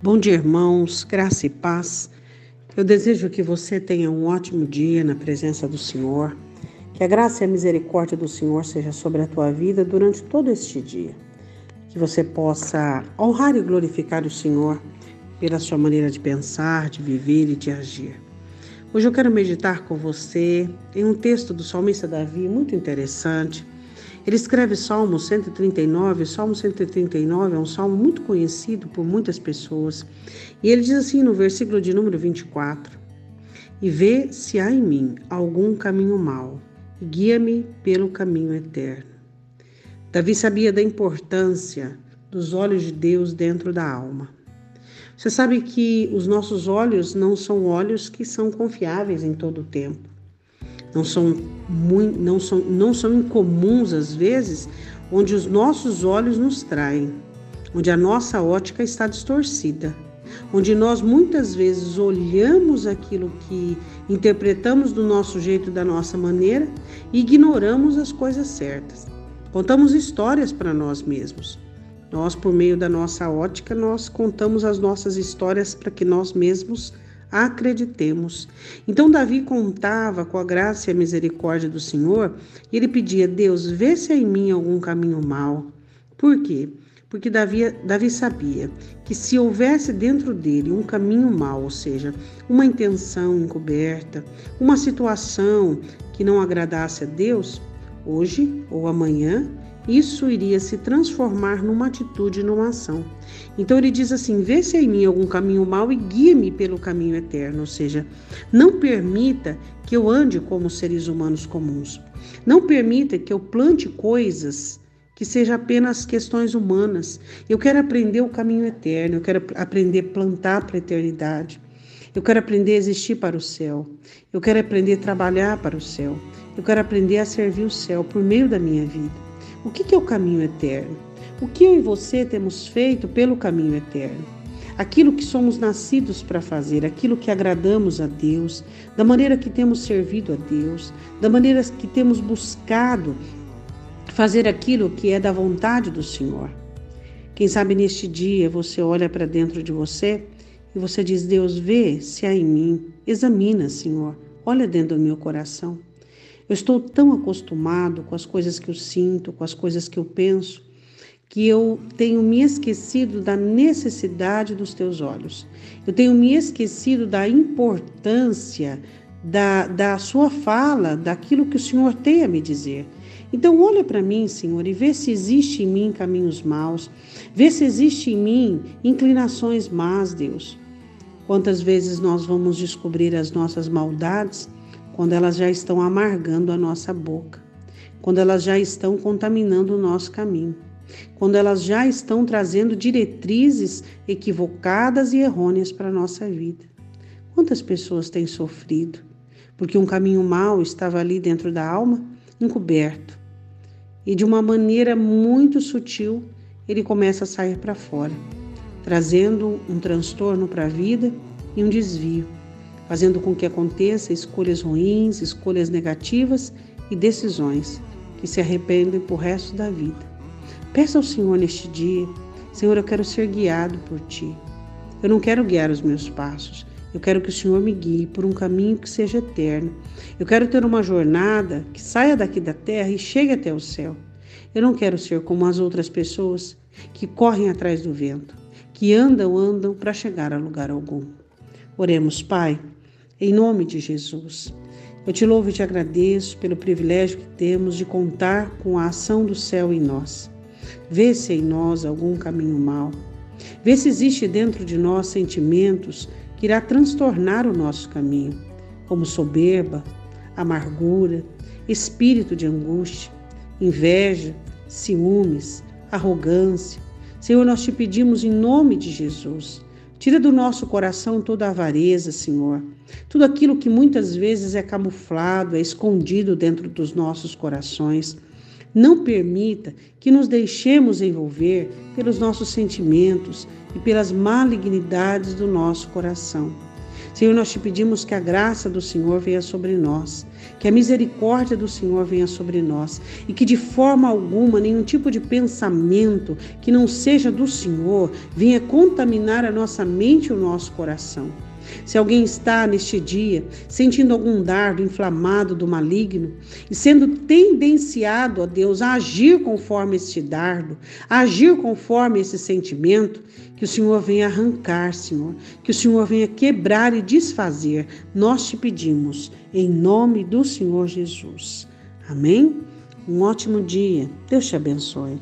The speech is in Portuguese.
Bom dia, irmãos, graça e paz. Eu desejo que você tenha um ótimo dia na presença do Senhor. Que a graça e a misericórdia do Senhor seja sobre a tua vida durante todo este dia. Que você possa honrar e glorificar o Senhor pela sua maneira de pensar, de viver e de agir. Hoje eu quero meditar com você em um texto do salmista Davi muito interessante ele escreve Salmo 139. O Salmo 139 é um salmo muito conhecido por muitas pessoas. E ele diz assim no versículo de número 24: E vê se há em mim algum caminho mau, guia-me pelo caminho eterno. Davi sabia da importância dos olhos de Deus dentro da alma. Você sabe que os nossos olhos não são olhos que são confiáveis em todo o tempo não são, muito, não são, não são incomuns às vezes, onde os nossos olhos nos traem, onde a nossa ótica está distorcida, onde nós muitas vezes olhamos aquilo que interpretamos do nosso jeito, da nossa maneira e ignoramos as coisas certas. Contamos histórias para nós mesmos. Nós, por meio da nossa ótica, nós contamos as nossas histórias para que nós mesmos acreditemos. Então Davi contava com a graça e a misericórdia do Senhor e ele pedia: Deus, vê se há em mim algum caminho mau. Por quê? Porque Davi, Davi sabia que se houvesse dentro dele um caminho mau, ou seja, uma intenção encoberta, uma situação que não agradasse a Deus, hoje ou amanhã isso iria se transformar numa atitude, numa ação. Então ele diz assim: vê se há em mim algum caminho mau e guia-me pelo caminho eterno. Ou seja, não permita que eu ande como seres humanos comuns. Não permita que eu plante coisas que sejam apenas questões humanas. Eu quero aprender o caminho eterno, eu quero aprender a plantar para a eternidade. Eu quero aprender a existir para o céu. Eu quero aprender a trabalhar para o céu. Eu quero aprender a servir o céu por meio da minha vida. O que é o caminho eterno? O que eu e você temos feito pelo caminho eterno? Aquilo que somos nascidos para fazer, aquilo que agradamos a Deus, da maneira que temos servido a Deus, da maneira que temos buscado fazer aquilo que é da vontade do Senhor. Quem sabe neste dia você olha para dentro de você e você diz: Deus, vê se há em mim, examina, Senhor, olha dentro do meu coração. Eu estou tão acostumado com as coisas que eu sinto, com as coisas que eu penso, que eu tenho me esquecido da necessidade dos teus olhos. Eu tenho me esquecido da importância da, da sua fala, daquilo que o Senhor tem a me dizer. Então, olha para mim, Senhor, e vê se existe em mim caminhos maus, vê se existe em mim inclinações más, Deus. Quantas vezes nós vamos descobrir as nossas maldades quando elas já estão amargando a nossa boca, quando elas já estão contaminando o nosso caminho, quando elas já estão trazendo diretrizes equivocadas e errôneas para a nossa vida. Quantas pessoas têm sofrido porque um caminho mau estava ali dentro da alma, encoberto, e de uma maneira muito sutil ele começa a sair para fora, trazendo um transtorno para a vida e um desvio fazendo com que aconteça escolhas ruins, escolhas negativas e decisões que se arrependem por resto da vida. Peça ao Senhor neste dia: Senhor, eu quero ser guiado por ti. Eu não quero guiar os meus passos. Eu quero que o Senhor me guie por um caminho que seja eterno. Eu quero ter uma jornada que saia daqui da terra e chegue até o céu. Eu não quero ser como as outras pessoas que correm atrás do vento, que andam, andam para chegar a lugar algum. Oremos, Pai. Em nome de Jesus. Eu te louvo e te agradeço pelo privilégio que temos de contar com a ação do céu em nós. Vê se em nós algum caminho mau. Vê se existe dentro de nós sentimentos que irá transtornar o nosso caminho, como soberba, amargura, espírito de angústia, inveja, ciúmes, arrogância. Senhor, nós te pedimos em nome de Jesus Tira do nosso coração toda a avareza, Senhor. Tudo aquilo que muitas vezes é camuflado, é escondido dentro dos nossos corações. Não permita que nos deixemos envolver pelos nossos sentimentos e pelas malignidades do nosso coração. Senhor, nós te pedimos que a graça do Senhor venha sobre nós, que a misericórdia do Senhor venha sobre nós e que de forma alguma nenhum tipo de pensamento que não seja do Senhor venha contaminar a nossa mente e o nosso coração. Se alguém está neste dia sentindo algum dardo inflamado do maligno e sendo tendenciado a Deus a agir conforme este dardo, a agir conforme esse sentimento, que o Senhor venha arrancar, Senhor, que o Senhor venha quebrar e desfazer. Nós te pedimos, em nome do Senhor Jesus. Amém? Um ótimo dia. Deus te abençoe.